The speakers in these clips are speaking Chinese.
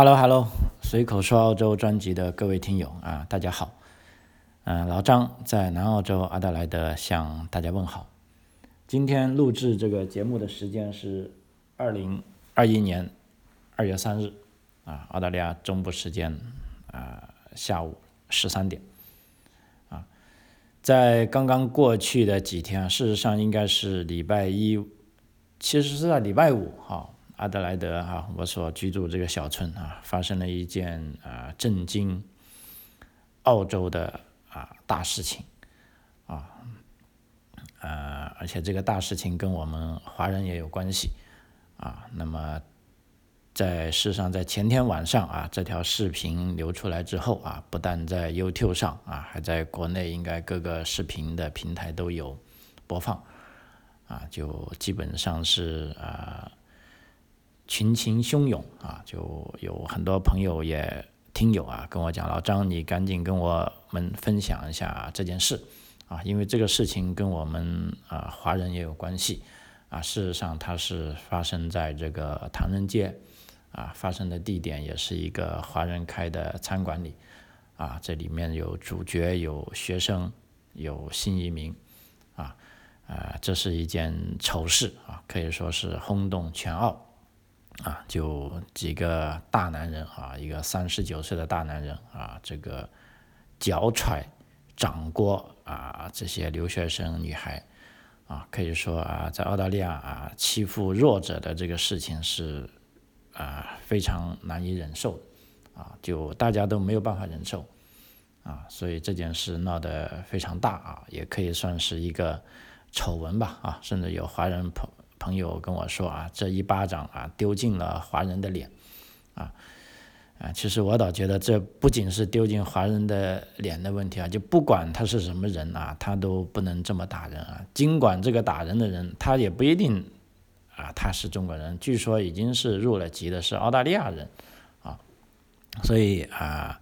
Hello，Hello，随口说澳洲专辑的各位听友啊，大家好。嗯，老张在南澳洲阿德莱德向大家问好。今天录制这个节目的时间是二零二一年二月三日啊，澳大利亚中部时间啊下午十三点啊，在刚刚过去的几天，事实上应该是礼拜一，其实是在礼拜五哈。阿德莱德哈，我所居住这个小村啊，发生了一件啊震惊澳洲的啊大事情啊，呃，而且这个大事情跟我们华人也有关系啊。那么在事实上，在前天晚上啊，这条视频流出来之后啊，不但在 YouTube 上啊，还在国内应该各个视频的平台都有播放啊，就基本上是啊。群情汹涌啊，就有很多朋友也听友啊跟我讲，老张你赶紧跟我们分享一下这件事啊，因为这个事情跟我们啊华人也有关系啊。事实上，它是发生在这个唐人街啊，发生的地点也是一个华人开的餐馆里啊。这里面有主角，有学生，有新移民啊啊，这是一件丑事啊，可以说是轰动全澳。啊，就几个大男人啊，一个三十九岁的大男人啊，这个脚踹、掌掴啊，这些留学生女孩啊，可以说啊，在澳大利亚啊，欺负弱者的这个事情是啊非常难以忍受啊，就大家都没有办法忍受啊，所以这件事闹得非常大啊，也可以算是一个丑闻吧啊，甚至有华人朋。朋友跟我说啊，这一巴掌啊丢进了华人的脸，啊啊，其实我倒觉得这不仅是丢进华人的脸的问题啊，就不管他是什么人啊，他都不能这么打人啊。尽管这个打人的人他也不一定啊他是中国人，据说已经是入了籍的是澳大利亚人啊，所以啊，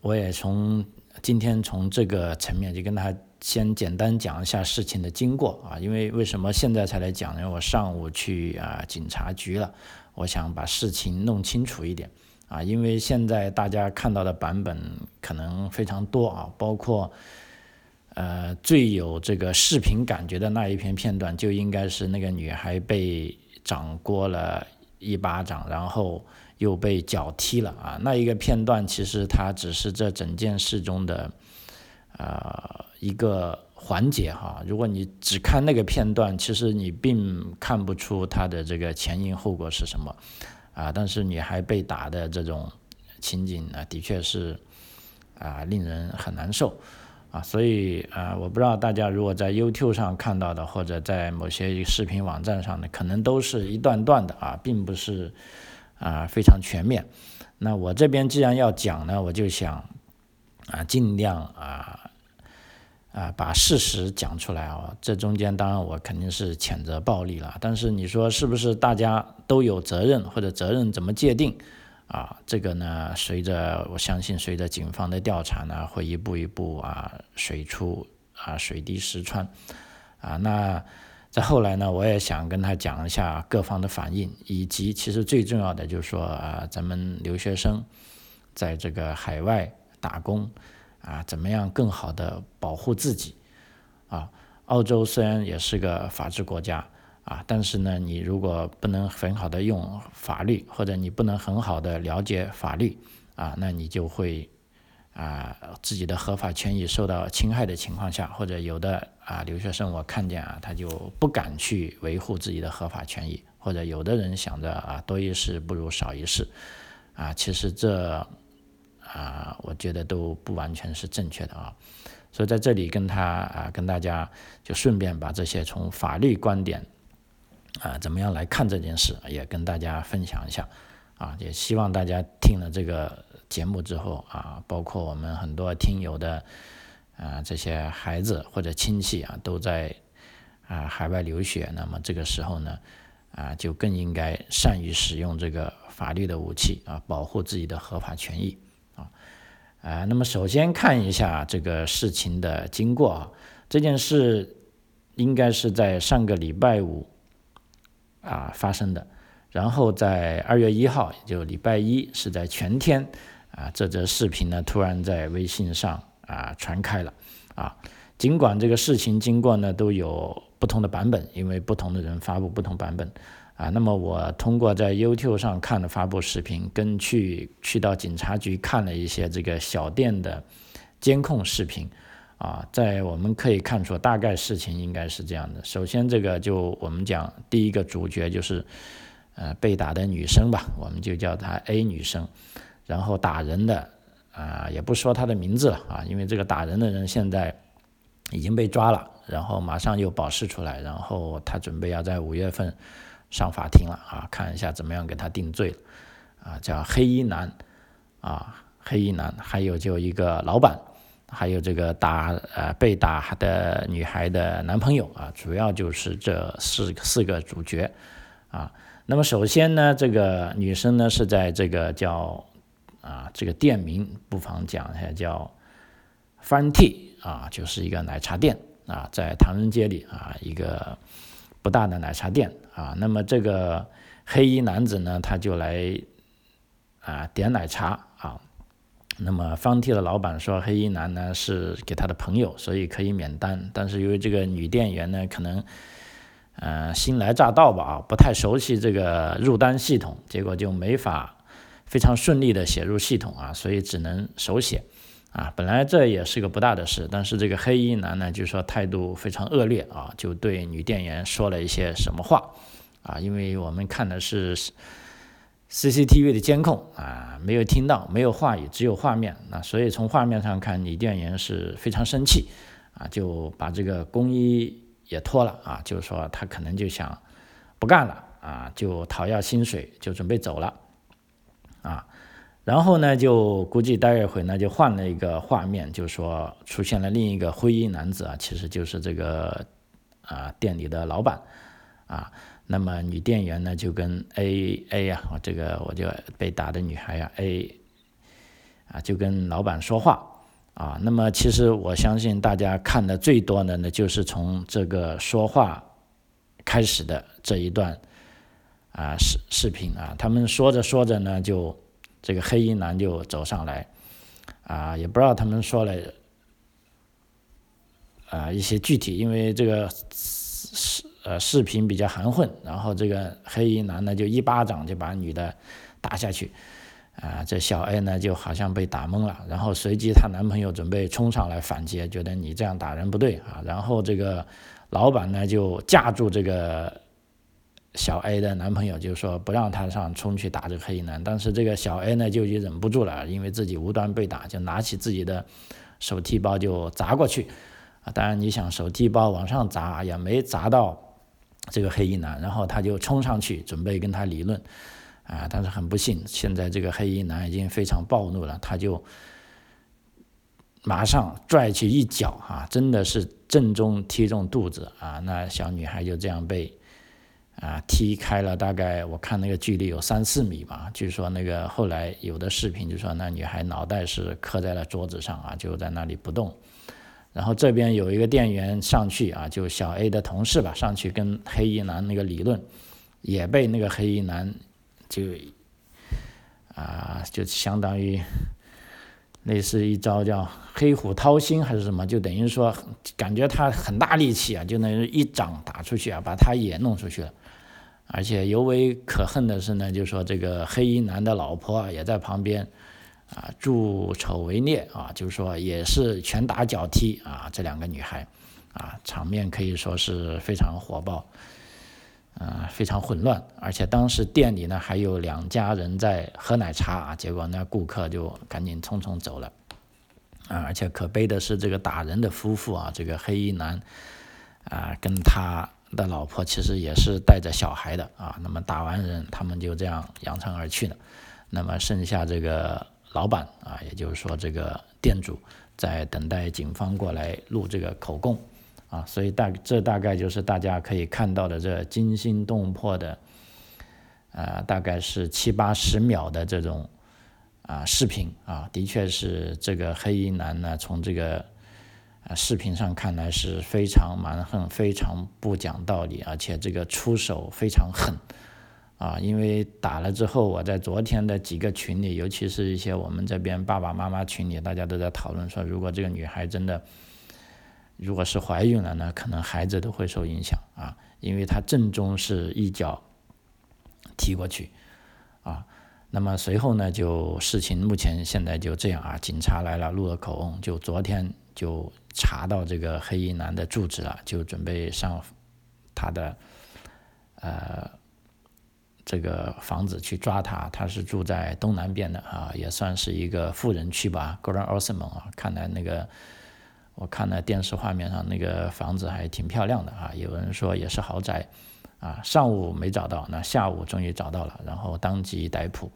我也从今天从这个层面就跟他。先简单讲一下事情的经过啊，因为为什么现在才来讲呢？我上午去啊警察局了，我想把事情弄清楚一点啊，因为现在大家看到的版本可能非常多啊，包括呃最有这个视频感觉的那一篇片段，就应该是那个女孩被掌掴了一巴掌，然后又被脚踢了啊，那一个片段其实它只是这整件事中的。呃，一个环节哈，如果你只看那个片段，其实你并看不出它的这个前因后果是什么啊。但是你还被打的这种情景呢，的确是啊，令人很难受啊。所以啊，我不知道大家如果在 YouTube 上看到的，或者在某些视频网站上的，可能都是一段段的啊，并不是啊非常全面。那我这边既然要讲呢，我就想啊，尽量啊。啊，把事实讲出来啊！这中间当然我肯定是谴责暴力了，但是你说是不是大家都有责任，或者责任怎么界定？啊，这个呢，随着我相信随着警方的调查呢，会一步一步啊水出啊水滴石穿啊。那在后来呢，我也想跟他讲一下各方的反应，以及其实最重要的就是说啊，咱们留学生在这个海外打工。啊，怎么样更好的保护自己？啊，澳洲虽然也是个法治国家啊，但是呢，你如果不能很好的用法律，或者你不能很好的了解法律啊，那你就会啊自己的合法权益受到侵害的情况下，或者有的啊留学生我看见啊，他就不敢去维护自己的合法权益，或者有的人想着啊多一事不如少一事啊，其实这。啊，我觉得都不完全是正确的啊，所以在这里跟他啊，跟大家就顺便把这些从法律观点啊，怎么样来看这件事，也跟大家分享一下啊，也希望大家听了这个节目之后啊，包括我们很多听友的啊这些孩子或者亲戚啊，都在啊海外留学，那么这个时候呢啊，就更应该善于使用这个法律的武器啊，保护自己的合法权益。啊，那么首先看一下这个事情的经过啊，这件事应该是在上个礼拜五啊发生的，然后在二月一号，也就礼拜一，是在全天啊，这则视频呢突然在微信上啊传开了啊。尽管这个事情经过呢都有不同的版本，因为不同的人发布不同版本啊。那么我通过在 YouTube 上看的发布视频，跟去去到警察局看了一些这个小店的监控视频啊，在我们可以看出大概事情应该是这样的。首先，这个就我们讲第一个主角就是。呃，被打的女生吧，我们就叫她 A 女生。然后打人的啊，也不说她的名字了啊，因为这个打人的人现在已经被抓了，然后马上又保释出来，然后他准备要在五月份上法庭了啊，看一下怎么样给他定罪啊，叫黑衣男啊，黑衣男，还有就一个老板，还有这个打呃被打的女孩的男朋友啊，主要就是这四四个主角啊。那么首先呢，这个女生呢是在这个叫啊，这个店名不妨讲一下，叫 Fun Tea 啊，就是一个奶茶店啊，在唐人街里啊，一个不大的奶茶店啊。那么这个黑衣男子呢，他就来啊点奶茶啊。那么方替的老板说，黑衣男呢是给他的朋友，所以可以免单。但是因为这个女店员呢，可能呃，新来乍到吧，不太熟悉这个入单系统，结果就没法非常顺利的写入系统啊，所以只能手写啊。本来这也是个不大的事，但是这个黑衣男呢，就说态度非常恶劣啊，就对女店员说了一些什么话啊？因为我们看的是 CCTV 的监控啊，没有听到，没有话语，只有画面，那所以从画面上看，女店员是非常生气啊，就把这个工衣。也脱了啊，就是说他可能就想不干了啊，就讨要薪水，就准备走了啊。然后呢，就估计待一会呢，就换了一个画面，就说出现了另一个灰衣男子啊，其实就是这个啊店里的老板啊。那么女店员呢，就跟 A A 啊，我这个我就被打的女孩呀 A 啊，就跟老板说话。啊，那么其实我相信大家看的最多的呢，就是从这个说话开始的这一段啊视视频啊，他们说着说着呢，就这个黑衣男就走上来啊，也不知道他们说了啊一些具体，因为这个视呃视频比较含混，然后这个黑衣男呢就一巴掌就把女的打下去。啊，这小 A 呢就好像被打懵了，然后随即她男朋友准备冲上来反击，觉得你这样打人不对啊。然后这个老板呢就架住这个小 A 的男朋友，就说不让他上冲去打这个黑衣男。但是这个小 A 呢就已经忍不住了，因为自己无端被打，就拿起自己的手提包就砸过去啊。当然你想手提包往上砸也没砸到这个黑衣男，然后他就冲上去准备跟他理论。啊！但是很不幸，现在这个黑衣男已经非常暴怒了，他就马上拽起一脚，啊，真的是正中踢中肚子啊！那小女孩就这样被啊踢开了，大概我看那个距离有三四米吧。据说那个后来有的视频就说那女孩脑袋是磕在了桌子上啊，就在那里不动。然后这边有一个店员上去啊，就小 A 的同事吧，上去跟黑衣男那个理论，也被那个黑衣男。就啊，就相当于类似一招叫黑虎掏心还是什么，就等于说感觉他很大力气啊，就能一掌打出去啊，把他也弄出去了。而且尤为可恨的是呢，就是说这个黑衣男的老婆啊也在旁边啊助丑为虐啊，就是说也是拳打脚踢啊，这两个女孩啊，场面可以说是非常火爆。啊，非常混乱，而且当时店里呢还有两家人在喝奶茶啊，结果那顾客就赶紧匆匆走了，啊，而且可悲的是这个打人的夫妇啊，这个黑衣男啊跟他的老婆其实也是带着小孩的啊，那么打完人他们就这样扬长而去了，那么剩下这个老板啊，也就是说这个店主在等待警方过来录这个口供。啊，所以大这大概就是大家可以看到的这惊心动魄的，呃，大概是七八十秒的这种啊视频啊，的确是这个黑衣男呢，从这个视频上看来是非常蛮横、非常不讲道理，而且这个出手非常狠啊，因为打了之后，我在昨天的几个群里，尤其是一些我们这边爸爸妈妈群里，大家都在讨论说，如果这个女孩真的如果是怀孕了呢，可能孩子都会受影响啊，因为她正中是一脚踢过去啊。那么随后呢，就事情目前现在就这样啊，警察来了，录了口供，就昨天就查到这个黑衣男的住址了，就准备上他的呃这个房子去抓他。他是住在东南边的啊，也算是一个富人区吧，Grand Osmond 啊。看来那个我看了电视画面上那个房子还挺漂亮的啊，有人说也是豪宅。啊，上午没找到，那下午终于找到了，然后当即逮捕，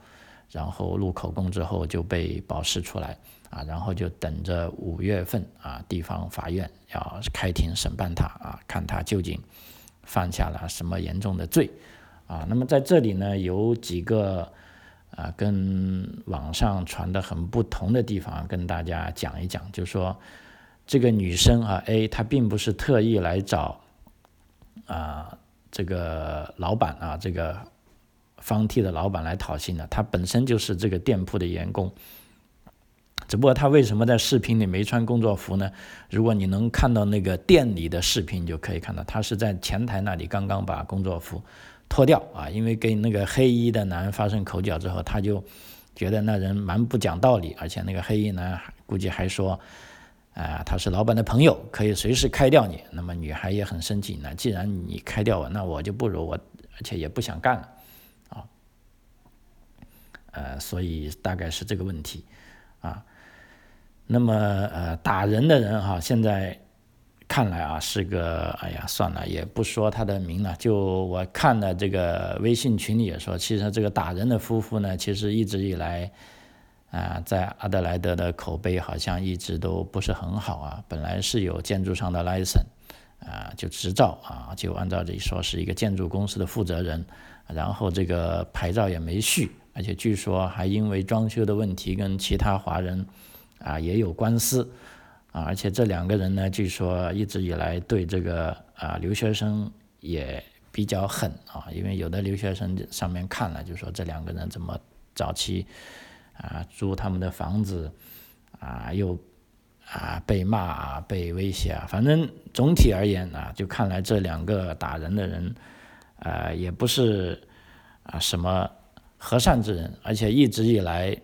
然后录口供之后就被保释出来，啊，然后就等着五月份啊，地方法院要开庭审判他，啊，看他究竟犯下了什么严重的罪，啊，那么在这里呢，有几个啊，跟网上传的很不同的地方，跟大家讲一讲，就说这个女生啊，A，她并不是特意来找啊。这个老板啊，这个方替的老板来讨薪的，他本身就是这个店铺的员工。只不过他为什么在视频里没穿工作服呢？如果你能看到那个店里的视频，就可以看到他是在前台那里刚刚把工作服脱掉啊，因为跟那个黑衣的男发生口角之后，他就觉得那人蛮不讲道理，而且那个黑衣男估计还说。啊，他是老板的朋友，可以随时开掉你。那么女孩也很生气，那既然你开掉我，那我就不如我，而且也不想干了，啊，呃，所以大概是这个问题，啊，那么呃，打人的人哈，现在看来啊是个，哎呀，算了，也不说他的名了。就我看了这个微信群里也说，其实这个打人的夫妇呢，其实一直以来。啊，在阿德莱德的口碑好像一直都不是很好啊。本来是有建筑商的 license，啊，就执照啊，就按照这说是一个建筑公司的负责人，然后这个牌照也没续，而且据说还因为装修的问题跟其他华人啊也有官司啊，而且这两个人呢，据说一直以来对这个啊留学生也比较狠啊，因为有的留学生上面看了就说这两个人怎么早期。啊，租他们的房子，啊，又啊被骂啊，被威胁啊，反正总体而言啊，就看来这两个打人的人，啊，也不是啊什么和善之人，而且一直以来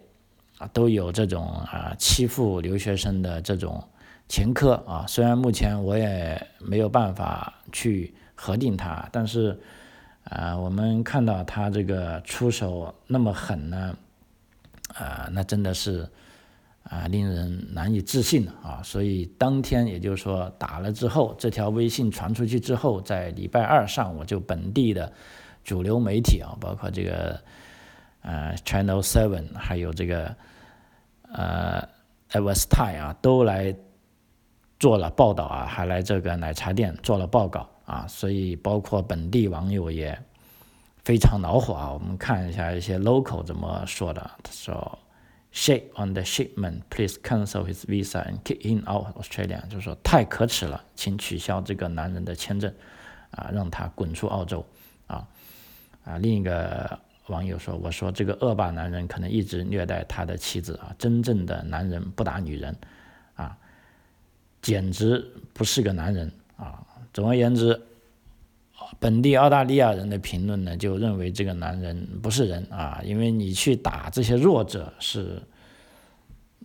啊都有这种啊欺负留学生的这种前科啊。虽然目前我也没有办法去核定他，但是啊，我们看到他这个出手那么狠呢。啊，那真的是啊，令人难以置信啊！所以当天，也就是说打了之后，这条微信传出去之后，在礼拜二上午，就本地的主流媒体啊，包括这个呃 Channel Seven，还有这个呃 e v e r s t i 啊，都来做了报道啊，还来这个奶茶店做了报告啊，所以包括本地网友也。非常恼火啊！我们看一下一些 local 怎么说的。他说 Shake on the shipment, please cancel his visa and kick him out Australia。”就是说太可耻了，请取消这个男人的签证，啊，让他滚出澳洲。啊啊！另一个网友说：“我说这个恶霸男人可能一直虐待他的妻子啊，真正的男人不打女人，啊，简直不是个男人啊！总而言之。”本地澳大利亚人的评论呢，就认为这个男人不是人啊，因为你去打这些弱者是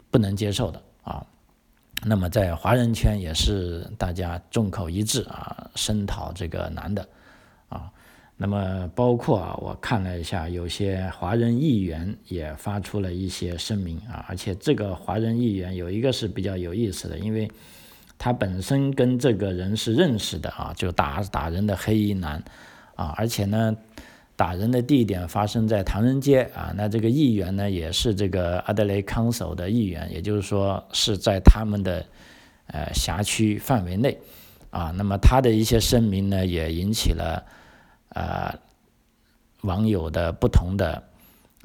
不能接受的啊。那么在华人圈也是大家众口一致啊，声讨这个男的啊。那么包括啊，我看了一下，有些华人议员也发出了一些声明啊，而且这个华人议员有一个是比较有意思的，因为。他本身跟这个人是认识的啊，就打打人的黑衣男，啊，而且呢，打人的地点发生在唐人街啊，那这个议员呢也是这个阿德雷康首的议员，也就是说是在他们的呃辖区范围内，啊，那么他的一些声明呢也引起了呃网友的不同的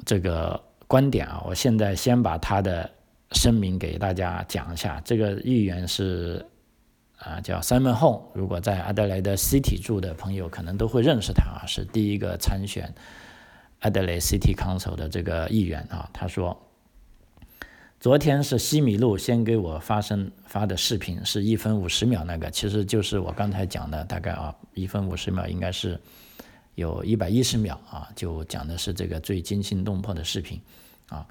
这个观点啊，我现在先把他的。声明给大家讲一下，这个议员是啊，叫 Simon Hong。如果在阿德莱德 City 住的朋友，可能都会认识他啊，是第一个参选阿德莱 City Council 的这个议员啊，他说。昨天是西米露先给我发声发的视频，是一分五十秒那个，其实就是我刚才讲的，大概啊一分五十秒应该是有一百一十秒啊，就讲的是这个最惊心动魄的视频啊。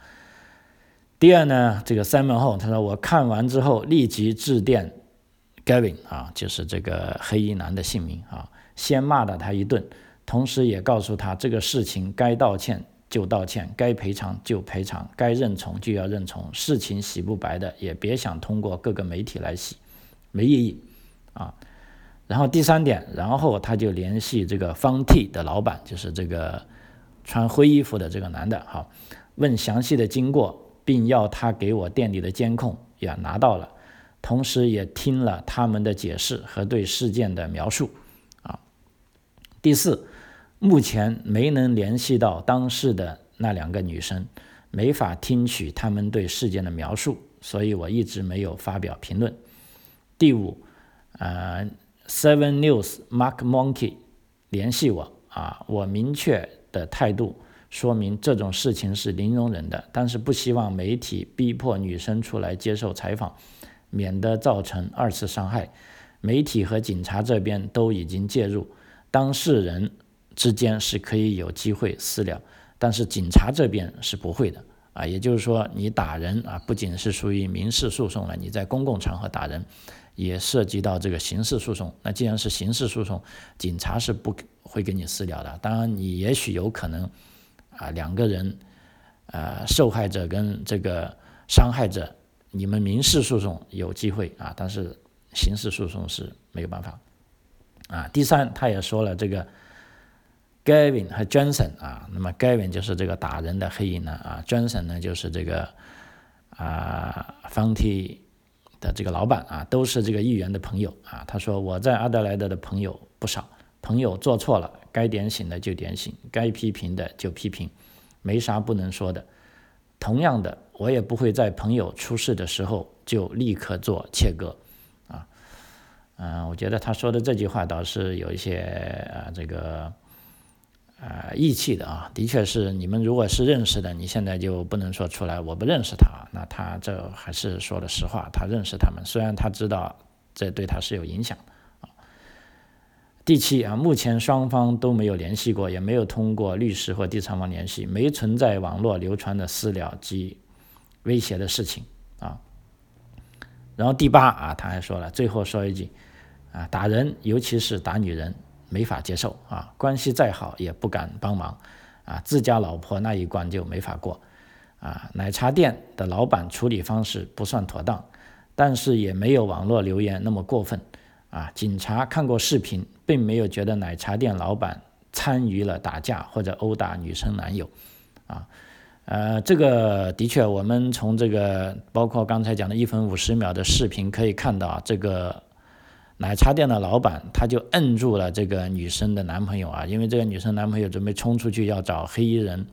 第二呢，这个三门后他说我看完之后立即致电 Gavin 啊，就是这个黑衣男的姓名啊，先骂了他一顿，同时也告诉他这个事情该道歉。就道歉，该赔偿就赔偿，该认从就要认从。事情洗不白的，也别想通过各个媒体来洗，没意义啊。然后第三点，然后他就联系这个方 T 的老板，就是这个穿灰衣服的这个男的，哈，问详细的经过，并要他给我店里的监控也拿到了，同时也听了他们的解释和对事件的描述啊。第四。目前没能联系到当事的那两个女生，没法听取他们对事件的描述，所以我一直没有发表评论。第五，呃，Seven News Mark Monkey 联系我啊，我明确的态度说明这种事情是零容忍的，但是不希望媒体逼迫女生出来接受采访，免得造成二次伤害。媒体和警察这边都已经介入，当事人。之间是可以有机会私了，但是警察这边是不会的啊。也就是说，你打人啊，不仅是属于民事诉讼了，你在公共场合打人，也涉及到这个刑事诉讼。那既然是刑事诉讼，警察是不会跟你私了的。当然，你也许有可能啊，两个人，呃，受害者跟这个伤害者，你们民事诉讼有机会啊，但是刑事诉讼是没有办法啊。第三，他也说了这个。Gavin 和 Johnson 啊，那么 Gavin 就是这个打人的黑衣男啊，Johnson 呢就是这个啊 f u n t y 的这个老板啊，都是这个议员的朋友啊。他说我在阿德莱德的朋友不少，朋友做错了，该点醒的就点醒，该批评的就批评，没啥不能说的。同样的，我也不会在朋友出事的时候就立刻做切割啊。嗯，我觉得他说的这句话倒是有一些啊这个。啊，义气的啊，的确是你们如果是认识的，你现在就不能说出来我不认识他。那他这还是说的实话，他认识他们，虽然他知道这对他是有影响啊。第七啊，目前双方都没有联系过，也没有通过律师或第三方联系，没存在网络流传的私了及威胁的事情啊。然后第八啊，他还说了，最后说一句啊，打人尤其是打女人。没法接受啊，关系再好也不敢帮忙啊，自家老婆那一关就没法过啊。奶茶店的老板处理方式不算妥当，但是也没有网络留言那么过分啊。警察看过视频，并没有觉得奶茶店老板参与了打架或者殴打女生男友啊。呃，这个的确，我们从这个包括刚才讲的一分五十秒的视频可以看到这个。奶茶店的老板他就摁住了这个女生的男朋友啊，因为这个女生男朋友准备冲出去要找黑衣人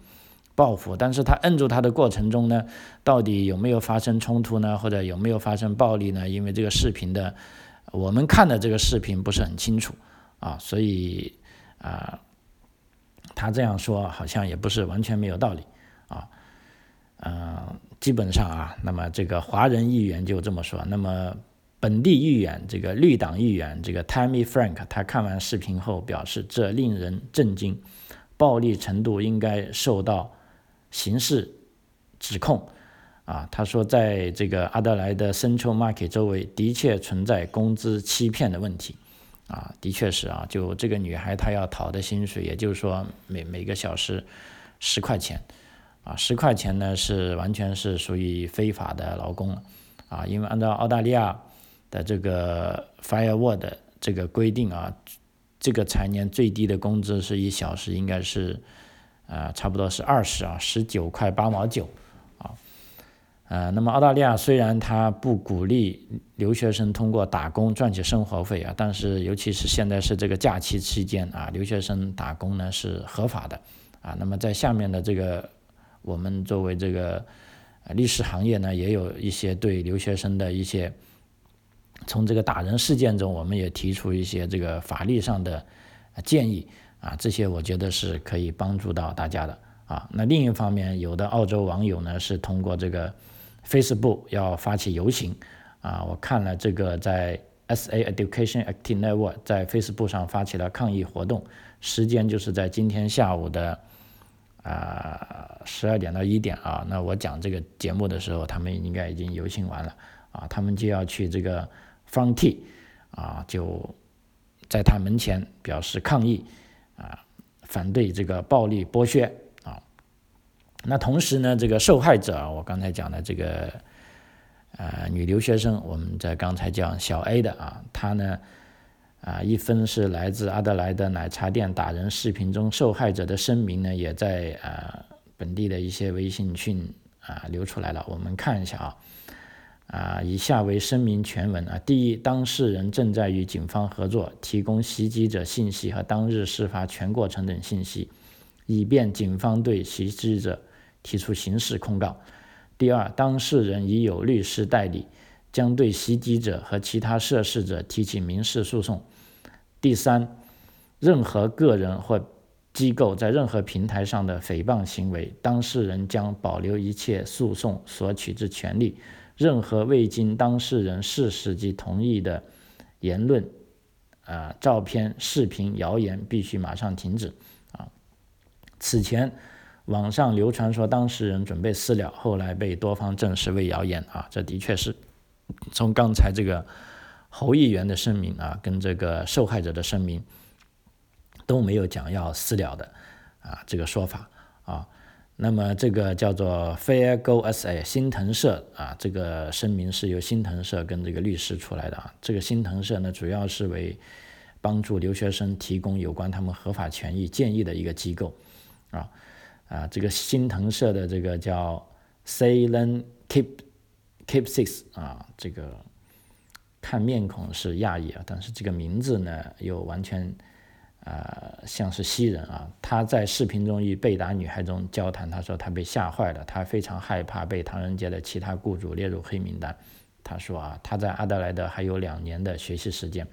报复，但是他摁住他的过程中呢，到底有没有发生冲突呢，或者有没有发生暴力呢？因为这个视频的我们看的这个视频不是很清楚啊，所以啊，他这样说好像也不是完全没有道理啊，嗯，基本上啊，那么这个华人议员就这么说，那么。本地议员，这个绿党议员，这个 Tammy Frank，他看完视频后表示，这令人震惊，暴力程度应该受到刑事指控。啊，他说，在这个阿德莱德 Central Market 周围的确存在工资欺骗的问题。啊，的确是啊，就这个女孩她要讨的薪水，也就是说每每个小时十块钱。啊，十块钱呢是完全是属于非法的劳工。啊，因为按照澳大利亚。的这个 Firewall 的这个规定啊，这个财年最低的工资是一小时应该是，啊，差不多是二十啊，十九块八毛九啊，呃，那么澳大利亚虽然它不鼓励留学生通过打工赚取生活费啊，但是尤其是现在是这个假期期间啊，留学生打工呢是合法的啊。那么在下面的这个，我们作为这个律师行业呢，也有一些对留学生的一些。从这个打人事件中，我们也提出一些这个法律上的建议啊，这些我觉得是可以帮助到大家的啊。那另一方面，有的澳洲网友呢是通过这个 Facebook 要发起游行啊，我看了这个在 SA Education Active Network 在 Facebook 上发起了抗议活动，时间就是在今天下午的啊十二点到一点啊。那我讲这个节目的时候，他们应该已经游行完了啊，他们就要去这个方替啊，就在他门前表示抗议。啊，反对这个暴力剥削啊。那同时呢，这个受害者，我刚才讲的这个呃女留学生，我们在刚才讲小 A 的啊，她呢啊一封是来自阿德莱德奶茶店打人视频中受害者的声明呢，也在啊本地的一些微信群啊流出来了，我们看一下啊。啊，以下为声明全文啊。第一，当事人正在与警方合作，提供袭击者信息和当日事发全过程等信息，以便警方对袭击者提出刑事控告。第二，当事人已有律师代理，将对袭击者和其他涉事者提起民事诉讼。第三，任何个人或机构在任何平台上的诽谤行为，当事人将保留一切诉讼索取之权利。任何未经当事人事实及同意的言论、啊照片、视频、谣言必须马上停止。啊，此前网上流传说当事人准备私了，后来被多方证实为谣言。啊，这的确是从刚才这个侯议员的声明啊，跟这个受害者的声明都没有讲要私了的啊这个说法啊。那么这个叫做 Fair Go SA 新腾社啊，这个声明是由新腾社跟这个律师出来的啊。这个新腾社呢，主要是为帮助留学生提供有关他们合法权益建议的一个机构啊啊。这个新腾社的这个叫 Ceylon Keep Keep Six 啊，这个看面孔是亚裔啊，但是这个名字呢又完全。呃，像是西人啊，他在视频中与被打女孩中交谈，他说他被吓坏了，他非常害怕被唐人街的其他雇主列入黑名单。他说啊，他在阿德莱德还有两年的学习时间，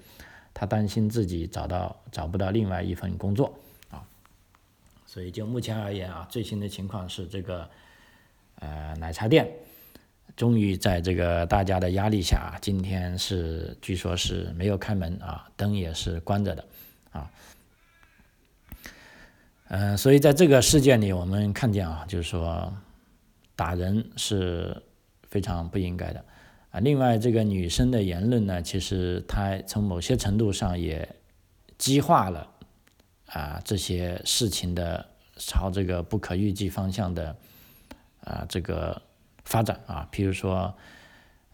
他担心自己找到找不到另外一份工作啊。所以就目前而言啊，最新的情况是这个呃奶茶店终于在这个大家的压力下，今天是据说是没有开门啊，灯也是关着的啊。嗯，所以在这个事件里，我们看见啊，就是说打人是非常不应该的啊。另外，这个女生的言论呢，其实她从某些程度上也激化了啊这些事情的朝这个不可预计方向的啊这个发展啊，譬如说。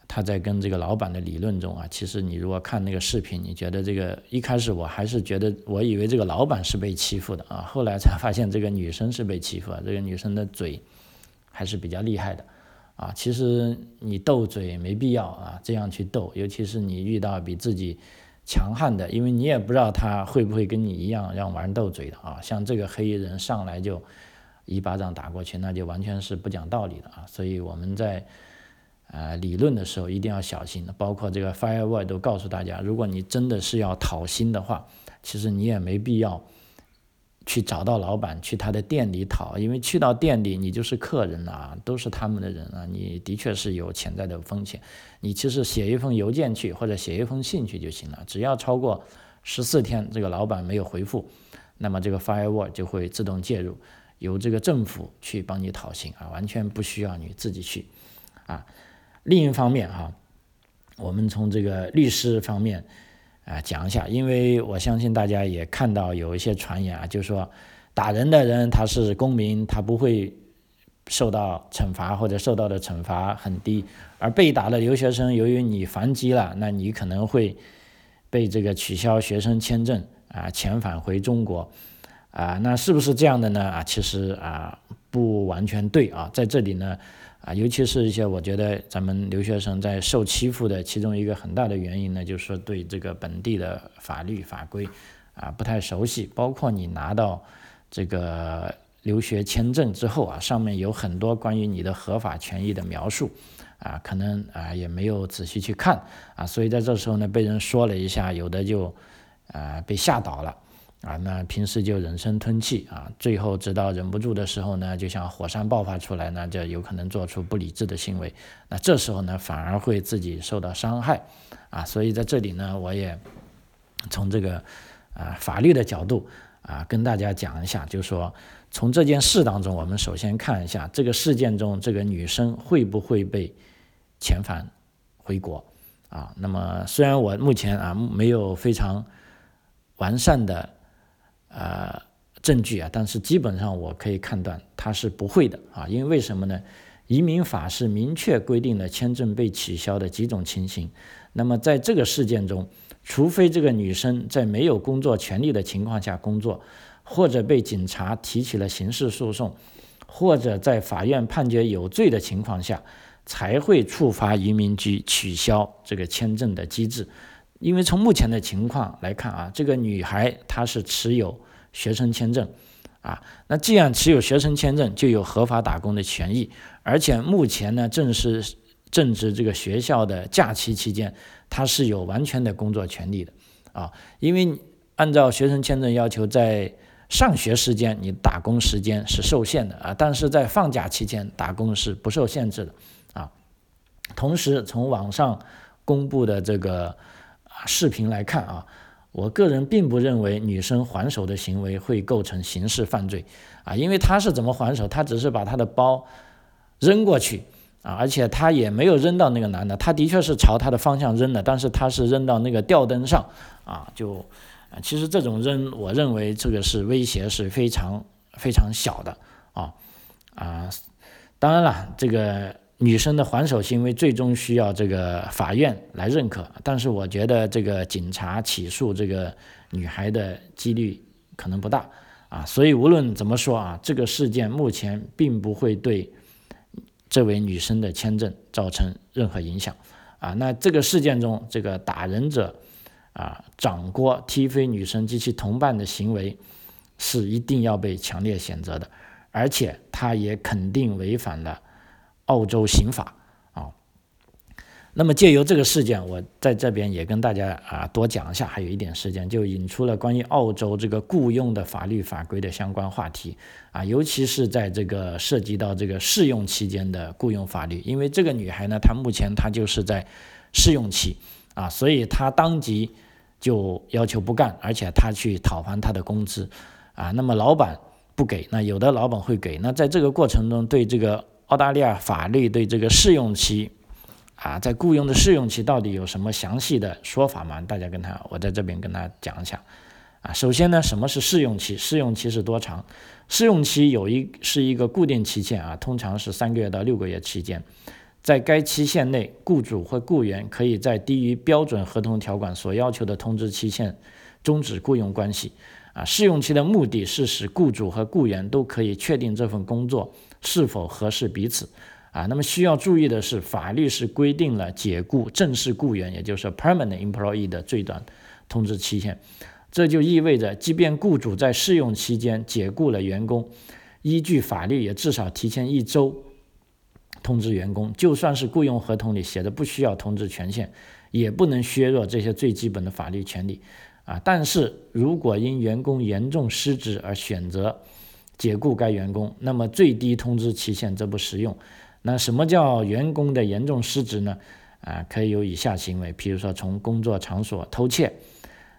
他在跟这个老板的理论中啊，其实你如果看那个视频，你觉得这个一开始我还是觉得，我以为这个老板是被欺负的啊，后来才发现这个女生是被欺负啊，这个女生的嘴还是比较厉害的啊。其实你斗嘴没必要啊，这样去斗，尤其是你遇到比自己强悍的，因为你也不知道他会不会跟你一样让玩斗嘴的啊。像这个黑衣人上来就一巴掌打过去，那就完全是不讲道理的啊。所以我们在。呃，理论的时候一定要小心，包括这个 Firewall 都告诉大家，如果你真的是要讨薪的话，其实你也没必要去找到老板去他的店里讨，因为去到店里你就是客人啊，都是他们的人啊，你的确是有潜在的风险。你其实写一封邮件去或者写一封信去就行了，只要超过十四天这个老板没有回复，那么这个 Firewall 就会自动介入，由这个政府去帮你讨薪啊，完全不需要你自己去啊。另一方面哈，我们从这个律师方面啊讲一下，因为我相信大家也看到有一些传言啊，就是说打人的人他是公民，他不会受到惩罚或者受到的惩罚很低，而被打的留学生，由于你反击了，那你可能会被这个取消学生签证啊，遣返回中国啊，那是不是这样的呢？啊，其实啊不完全对啊，在这里呢。啊，尤其是一些我觉得咱们留学生在受欺负的其中一个很大的原因呢，就是说对这个本地的法律法规啊不太熟悉，包括你拿到这个留学签证之后啊，上面有很多关于你的合法权益的描述啊，可能啊也没有仔细去看啊，所以在这时候呢被人说了一下，有的就啊被吓倒了啊，那平时就忍声吞气啊，最后直到忍不住的时候呢，就像火山爆发出来，那就有可能做出不理智的行为。那这时候呢，反而会自己受到伤害啊。所以在这里呢，我也从这个啊法律的角度啊跟大家讲一下，就是说从这件事当中，我们首先看一下这个事件中这个女生会不会被遣返回国啊。那么虽然我目前啊没有非常完善的。呃，证据啊，但是基本上我可以判断他是不会的啊，因为为什么呢？移民法是明确规定了签证被取消的几种情形。那么在这个事件中，除非这个女生在没有工作权利的情况下工作，或者被警察提起了刑事诉讼，或者在法院判决有罪的情况下，才会触发移民局取消这个签证的机制。因为从目前的情况来看啊，这个女孩她是持有学生签证，啊，那既然持有学生签证，就有合法打工的权益，而且目前呢正是正值这个学校的假期期间，他是有完全的工作权利的，啊，因为按照学生签证要求，在上学时间你打工时间是受限的。啊，但是在放假期间打工是不受限制的，啊，同时从网上公布的这个。视频来看啊，我个人并不认为女生还手的行为会构成刑事犯罪啊，因为她是怎么还手？她只是把她的包扔过去啊，而且她也没有扔到那个男的，她的确是朝他的方向扔的，但是她是扔到那个吊灯上啊，就啊，其实这种扔，我认为这个是威胁是非常非常小的啊啊，当然了，这个。女生的还手行为最终需要这个法院来认可，但是我觉得这个警察起诉这个女孩的几率可能不大啊，所以无论怎么说啊，这个事件目前并不会对这位女生的签证造成任何影响啊。那这个事件中，这个打人者啊掌掴踢飞女生及其同伴的行为是一定要被强烈谴责的，而且他也肯定违反了。澳洲刑法啊，那么借由这个事件，我在这边也跟大家啊多讲一下，还有一点时间，就引出了关于澳洲这个雇佣的法律法规的相关话题啊，尤其是在这个涉及到这个试用期间的雇佣法律，因为这个女孩呢，她目前她就是在试用期啊，所以她当即就要求不干，而且她去讨还她的工资啊，那么老板不给，那有的老板会给，那在这个过程中对这个。澳大利亚法律对这个试用期，啊，在雇佣的试用期到底有什么详细的说法吗？大家跟他，我在这边跟他讲一下。啊，首先呢，什么是试用期？试用期是多长？试用期有一是一个固定期限啊，通常是三个月到六个月期间。在该期限内，雇主或雇员可以在低于标准合同条款所要求的通知期限终止雇佣关系。啊，试用期的目的是使雇主和雇员都可以确定这份工作。是否合适彼此啊？那么需要注意的是，法律是规定了解雇正式雇员，也就是 permanent employee 的最短通知期限。这就意味着，即便雇主在试用期间解雇了员工，依据法律也至少提前一周通知员工。就算是雇佣合同里写的不需要通知权限，也不能削弱这些最基本的法律权利啊。但是如果因员工严重失职而选择，解雇该员工，那么最低通知期限则不适用。那什么叫员工的严重失职呢？啊，可以有以下行为，比如说从工作场所偷窃，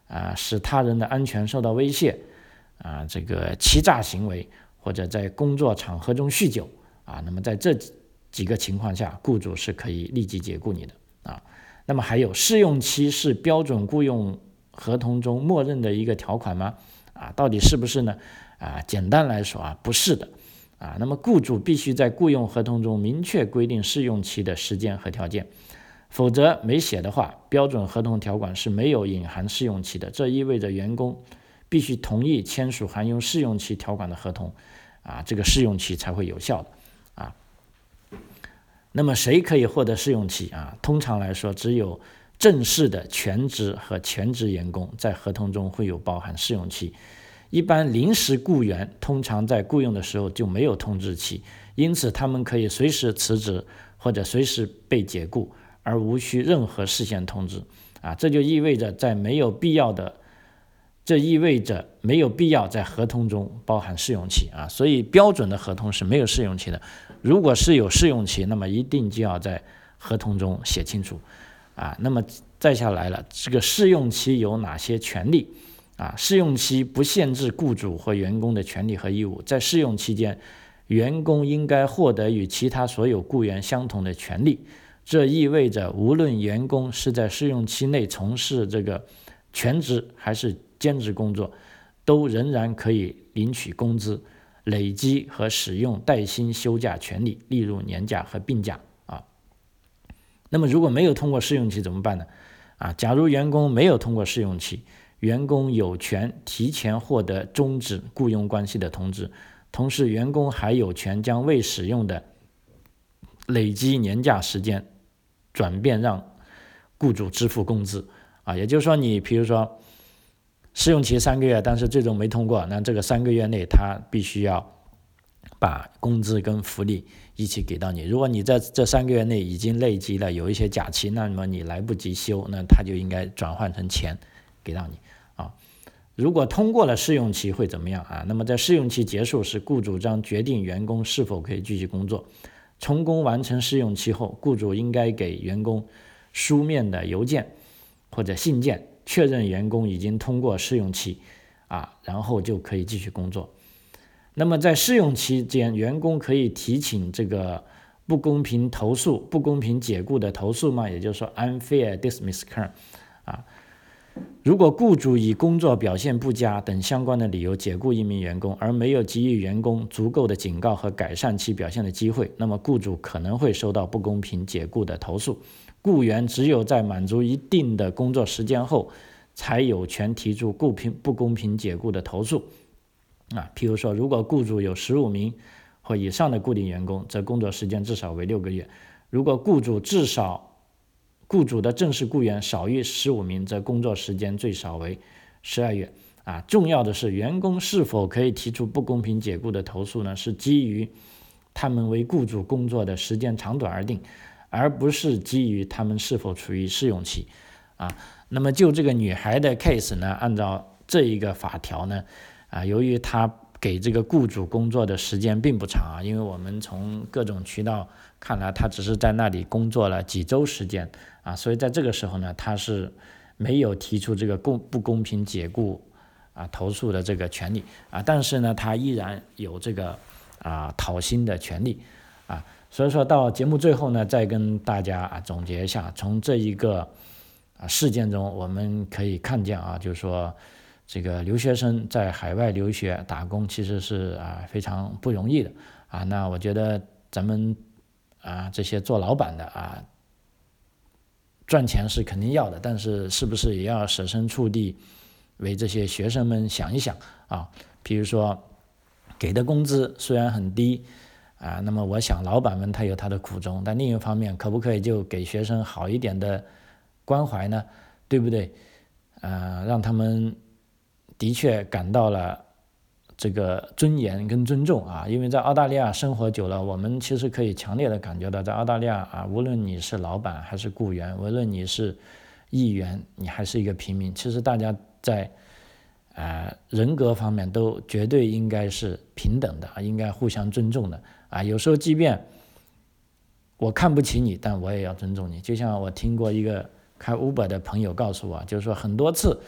啊，使他人的安全受到威胁，啊，这个欺诈行为，或者在工作场合中酗酒，啊，那么在这几个情况下，雇主是可以立即解雇你的，啊，那么还有试用期是标准雇佣合同中默认的一个条款吗？啊，到底是不是呢？啊，简单来说啊，不是的，啊，那么雇主必须在雇佣合同中明确规定试用期的时间和条件，否则没写的话，标准合同条款是没有隐含试用期的。这意味着员工必须同意签署含有试用期条款的合同，啊，这个试用期才会有效的，啊，那么谁可以获得试用期啊？通常来说，只有正式的全职和全职员工在合同中会有包含试用期。一般临时雇员通常在雇佣的时候就没有通知期，因此他们可以随时辞职或者随时被解雇，而无需任何事先通知。啊，这就意味着在没有必要的这意味着没有必要在合同中包含试用期啊，所以标准的合同是没有试用期的。如果是有试用期，那么一定就要在合同中写清楚啊。那么再下来了，这个试用期有哪些权利啊？试用期不限制雇主和员工的权利和义务，在试用期间，员工应该获得与其他所有雇员相同的权利。这意味着，无论员工是在试用期内从事这个全职还是兼职工作，都仍然可以领取工资、累积和使用带薪休假权利，例如年假和病假啊。那么，如果没有通过试用期怎么办呢？啊，假如员工没有通过试用期，员工有权提前获得终止雇佣关系的通知，同时，员工还有权将未使用的累积年假时间转变让雇主支付工资啊。也就是说，你比如说。试用期三个月，但是最终没通过，那这个三个月内他必须要把工资跟福利一起给到你。如果你在这三个月内已经累积了有一些假期，那么你来不及休，那他就应该转换成钱给到你啊。如果通过了试用期会怎么样啊？那么在试用期结束时，雇主将决定员工是否可以继续工作。成功完成试用期后，雇主应该给员工书面的邮件或者信件。确认员工已经通过试用期，啊，然后就可以继续工作。那么在试用期间，员工可以提请这个不公平投诉、不公平解雇的投诉吗？也就是说，unfair dismiss claim，如果雇主以工作表现不佳等相关的理由解雇一名员工，而没有给予员工足够的警告和改善其表现的机会，那么雇主可能会收到不公平解雇的投诉。雇员只有在满足一定的工作时间后，才有权提出不平不公平解雇的投诉。啊，譬如说，如果雇主有十五名或以上的固定员工，则工作时间至少为六个月；如果雇主至少雇主的正式雇员少于十五名，则工作时间最少为十二月。啊，重要的是，员工是否可以提出不公平解雇的投诉呢？是基于他们为雇主工作的时间长短而定。而不是基于他们是否处于试用期，啊，那么就这个女孩的 case 呢，按照这一个法条呢，啊，由于她给这个雇主工作的时间并不长啊，因为我们从各种渠道看来，她只是在那里工作了几周时间啊，所以在这个时候呢，他是没有提出这个公不公平解雇啊投诉的这个权利啊，但是呢，他依然有这个啊讨薪的权利啊。所以说到节目最后呢，再跟大家啊总结一下，从这一个啊事件中，我们可以看见啊，就是说这个留学生在海外留学打工其实是啊非常不容易的啊。那我觉得咱们啊这些做老板的啊赚钱是肯定要的，但是是不是也要设身处地为这些学生们想一想啊？比如说给的工资虽然很低。啊，那么我想，老板们他有他的苦衷，但另一方面，可不可以就给学生好一点的关怀呢？对不对？啊，让他们的确感到了这个尊严跟尊重啊，因为在澳大利亚生活久了，我们其实可以强烈的感觉到，在澳大利亚啊，无论你是老板还是雇员，无论你是议员，你还是一个平民，其实大家在。啊，人格方面都绝对应该是平等的啊，应该互相尊重的啊。有时候，即便我看不起你，但我也要尊重你。就像我听过一个开 Uber 的朋友告诉我，就是说很多次，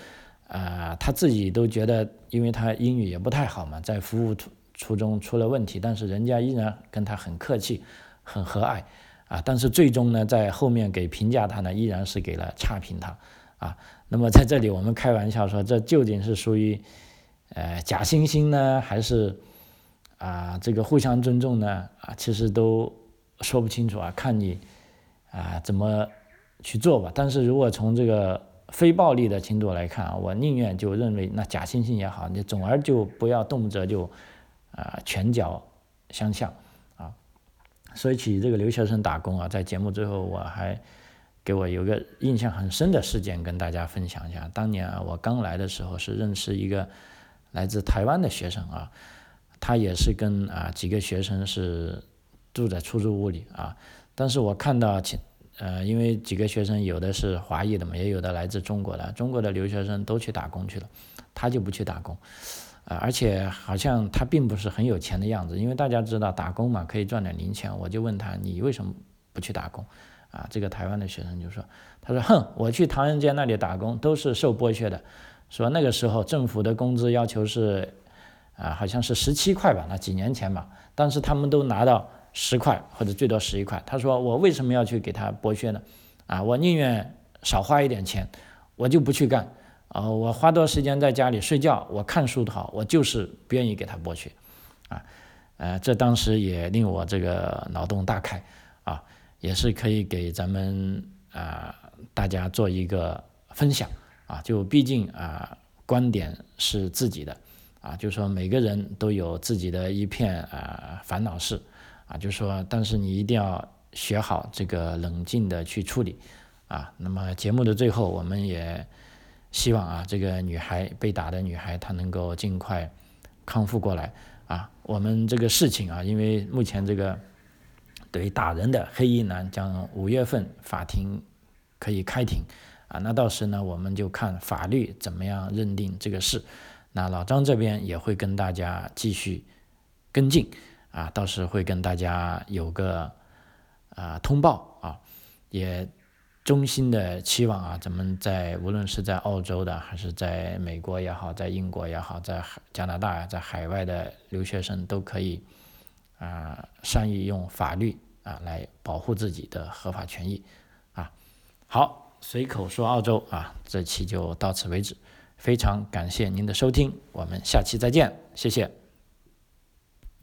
啊，他自己都觉得，因为他英语也不太好嘛，在服务途途中出了问题，但是人家依然跟他很客气、很和蔼啊。但是最终呢，在后面给评价他呢，依然是给了差评他啊。那么在这里，我们开玩笑说，这究竟是属于呃假惺惺呢，还是啊这个互相尊重呢？啊，其实都说不清楚啊，看你啊怎么去做吧。但是如果从这个非暴力的程度来看啊，我宁愿就认为那假惺惺也好，你总而就不要动辄就啊拳脚相向啊。说起这个留学生打工啊，在节目最后我还。给我有个印象很深的事件跟大家分享一下。当年啊，我刚来的时候是认识一个来自台湾的学生啊，他也是跟啊几个学生是住在出租屋里啊。但是我看到，呃，因为几个学生有的是华裔的嘛，也有的来自中国的，中国的留学生都去打工去了。他就不去打工，啊，而且好像他并不是很有钱的样子，因为大家知道打工嘛可以赚点零钱，我就问他你为什么不去打工？啊，这个台湾的学生就说，他说哼，我去唐人街那里打工都是受剥削的，说那个时候政府的工资要求是，啊，好像是十七块吧，那几年前吧，当时他们都拿到十块或者最多十一块，他说我为什么要去给他剥削呢？啊，我宁愿少花一点钱，我就不去干。啊，我花多时间在家里睡觉，我看书的好，我就是不愿意给他剥削。啊，呃，这当时也令我这个脑洞大开，啊，也是可以给咱们啊大家做一个分享。啊，就毕竟啊观点是自己的，啊，就说每个人都有自己的一片啊烦恼事，啊，就说但是你一定要。学好这个冷静的去处理，啊，那么节目的最后，我们也希望啊，这个女孩被打的女孩她能够尽快康复过来，啊，我们这个事情啊，因为目前这个对打人的黑衣男将五月份法庭可以开庭，啊，那到时呢，我们就看法律怎么样认定这个事，那老张这边也会跟大家继续跟进，啊，到时会跟大家有个。啊，通报啊，也衷心的期望啊，咱们在无论是在澳洲的，还是在美国也好，在英国也好，在加拿大，在海外的留学生都可以啊，善于用法律啊来保护自己的合法权益啊。好，随口说澳洲啊，这期就到此为止，非常感谢您的收听，我们下期再见，谢谢。